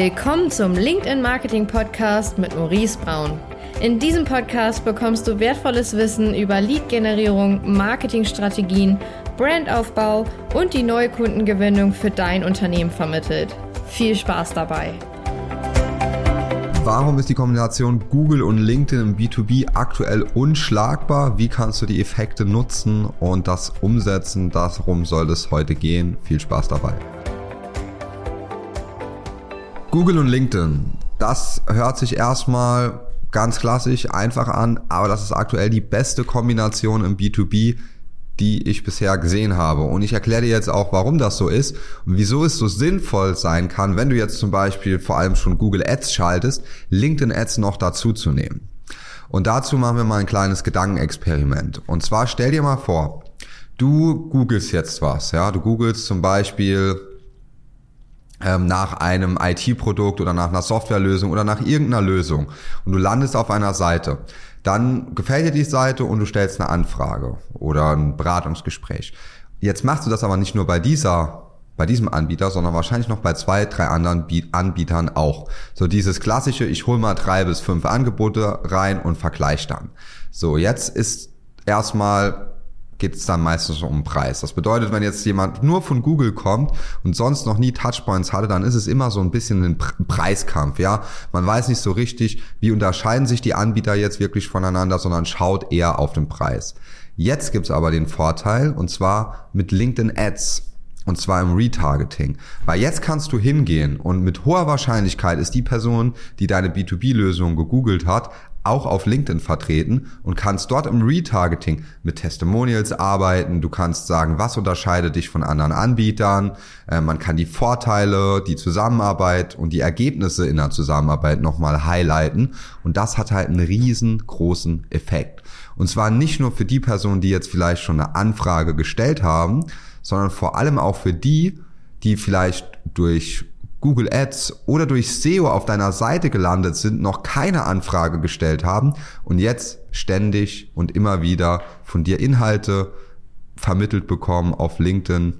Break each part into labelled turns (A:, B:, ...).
A: Willkommen zum LinkedIn Marketing Podcast mit Maurice Braun. In diesem Podcast bekommst du wertvolles Wissen über Lead-Generierung, Marketingstrategien, Brandaufbau und die neue Kundengewinnung für dein Unternehmen vermittelt. Viel Spaß dabei!
B: Warum ist die Kombination Google und LinkedIn im B2B aktuell unschlagbar? Wie kannst du die Effekte nutzen und das umsetzen? Darum soll es heute gehen. Viel Spaß dabei. Google und LinkedIn. Das hört sich erstmal ganz klassisch einfach an, aber das ist aktuell die beste Kombination im B2B, die ich bisher gesehen habe. Und ich erkläre dir jetzt auch, warum das so ist und wieso es so sinnvoll sein kann, wenn du jetzt zum Beispiel vor allem schon Google Ads schaltest, LinkedIn Ads noch dazu zu nehmen. Und dazu machen wir mal ein kleines Gedankenexperiment. Und zwar stell dir mal vor, du googelst jetzt was, ja, du googelst zum Beispiel nach einem IT-Produkt oder nach einer Softwarelösung oder nach irgendeiner Lösung und du landest auf einer Seite, dann gefällt dir die Seite und du stellst eine Anfrage oder ein Beratungsgespräch. Jetzt machst du das aber nicht nur bei dieser bei diesem Anbieter, sondern wahrscheinlich noch bei zwei, drei anderen Anbietern auch. So dieses klassische, ich hole mal drei bis fünf Angebote rein und vergleiche dann. So, jetzt ist erstmal geht es dann meistens um den Preis. Das bedeutet, wenn jetzt jemand nur von Google kommt und sonst noch nie Touchpoints hatte, dann ist es immer so ein bisschen ein Preiskampf. Ja, man weiß nicht so richtig, wie unterscheiden sich die Anbieter jetzt wirklich voneinander, sondern schaut eher auf den Preis. Jetzt gibt's aber den Vorteil und zwar mit LinkedIn Ads. Und zwar im Retargeting. Weil jetzt kannst du hingehen und mit hoher Wahrscheinlichkeit ist die Person, die deine B2B-Lösung gegoogelt hat, auch auf LinkedIn vertreten und kannst dort im Retargeting mit Testimonials arbeiten. Du kannst sagen, was unterscheidet dich von anderen Anbietern. Äh, man kann die Vorteile, die Zusammenarbeit und die Ergebnisse in der Zusammenarbeit nochmal highlighten. Und das hat halt einen riesengroßen Effekt. Und zwar nicht nur für die Personen, die jetzt vielleicht schon eine Anfrage gestellt haben, sondern vor allem auch für die, die vielleicht durch Google Ads oder durch SEO auf deiner Seite gelandet sind, noch keine Anfrage gestellt haben und jetzt ständig und immer wieder von dir Inhalte vermittelt bekommen auf LinkedIn,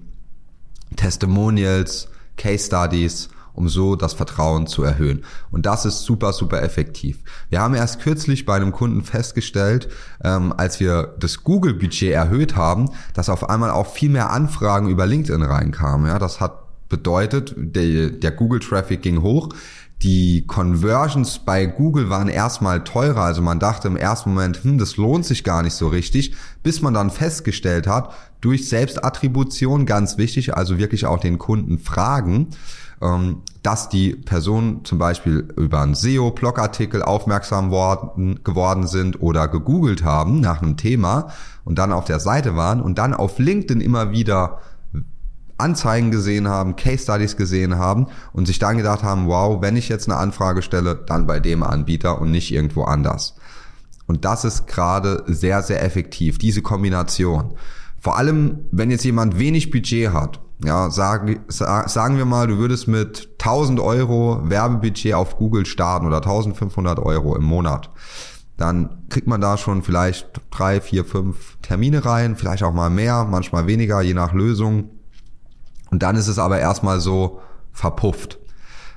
B: Testimonials, Case Studies, um so das Vertrauen zu erhöhen. Und das ist super, super effektiv. Wir haben erst kürzlich bei einem Kunden festgestellt, ähm, als wir das Google-Budget erhöht haben, dass auf einmal auch viel mehr Anfragen über LinkedIn reinkamen. Ja, das hat bedeutet, der, der Google-Traffic ging hoch. Die Conversions bei Google waren erstmal teurer, also man dachte im ersten Moment, hm, das lohnt sich gar nicht so richtig, bis man dann festgestellt hat, durch Selbstattribution, ganz wichtig, also wirklich auch den Kunden fragen, ähm, dass die Personen zum Beispiel über einen SEO-Blogartikel aufmerksam worden, geworden sind oder gegoogelt haben nach einem Thema und dann auf der Seite waren und dann auf LinkedIn immer wieder Anzeigen gesehen haben, Case Studies gesehen haben und sich dann gedacht haben, wow, wenn ich jetzt eine Anfrage stelle, dann bei dem Anbieter und nicht irgendwo anders. Und das ist gerade sehr, sehr effektiv, diese Kombination. Vor allem, wenn jetzt jemand wenig Budget hat, ja, sagen, sagen wir mal, du würdest mit 1000 Euro Werbebudget auf Google starten oder 1500 Euro im Monat. Dann kriegt man da schon vielleicht drei, vier, fünf Termine rein, vielleicht auch mal mehr, manchmal weniger, je nach Lösung. Und dann ist es aber erstmal so verpufft.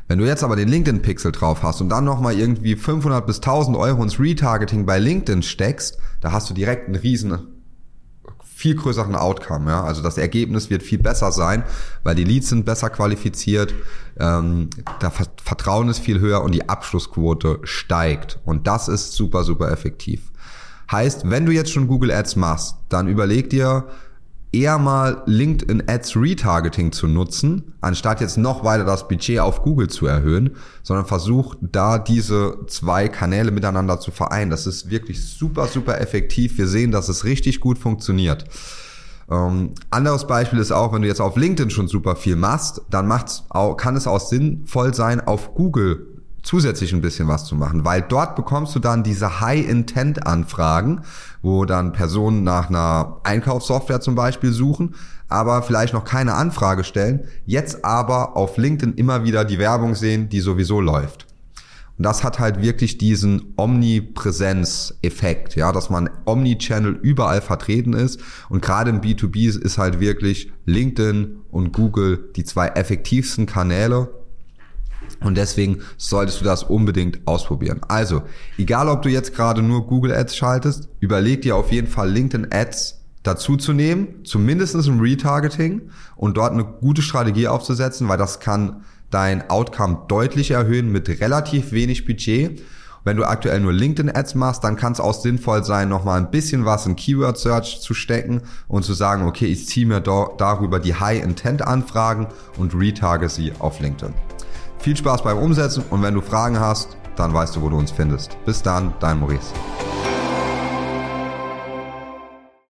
B: Wenn du jetzt aber den LinkedIn-Pixel drauf hast und dann nochmal irgendwie 500 bis 1000 Euro ins Retargeting bei LinkedIn steckst, da hast du direkt einen riesen, viel größeren Outcome. Ja? Also das Ergebnis wird viel besser sein, weil die Leads sind besser qualifiziert, ähm, da Vertrauen ist viel höher und die Abschlussquote steigt. Und das ist super, super effektiv. Heißt, wenn du jetzt schon Google Ads machst, dann überleg dir, eher mal LinkedIn Ads Retargeting zu nutzen, anstatt jetzt noch weiter das Budget auf Google zu erhöhen, sondern versucht da diese zwei Kanäle miteinander zu vereinen. Das ist wirklich super, super effektiv. Wir sehen, dass es richtig gut funktioniert. Ähm, anderes Beispiel ist auch, wenn du jetzt auf LinkedIn schon super viel machst, dann macht's auch, kann es auch sinnvoll sein, auf Google zusätzlich ein bisschen was zu machen, weil dort bekommst du dann diese High-Intent-Anfragen, wo dann Personen nach einer Einkaufssoftware zum Beispiel suchen, aber vielleicht noch keine Anfrage stellen, jetzt aber auf LinkedIn immer wieder die Werbung sehen, die sowieso läuft. Und das hat halt wirklich diesen Omnipräsenz-Effekt, ja, dass man Omnichannel überall vertreten ist. Und gerade im B2B ist halt wirklich LinkedIn und Google die zwei effektivsten Kanäle, Und deswegen solltest du das unbedingt ausprobieren. Also, egal ob du jetzt gerade nur Google Ads schaltest, überleg dir auf jeden Fall LinkedIn Ads dazu zu nehmen, zumindest im Retargeting und dort eine gute Strategie aufzusetzen, weil das kann dein Outcome deutlich erhöhen mit relativ wenig Budget. Wenn du aktuell nur LinkedIn-Ads machst, dann kann es auch sinnvoll sein, nochmal ein bisschen was in Keyword-Search zu stecken und zu sagen, okay, ich ziehe mir darüber die High-Intent-Anfragen und retarge sie auf LinkedIn. Viel Spaß beim Umsetzen und wenn du Fragen hast, dann weißt du, wo du uns findest. Bis dann, dein Maurice.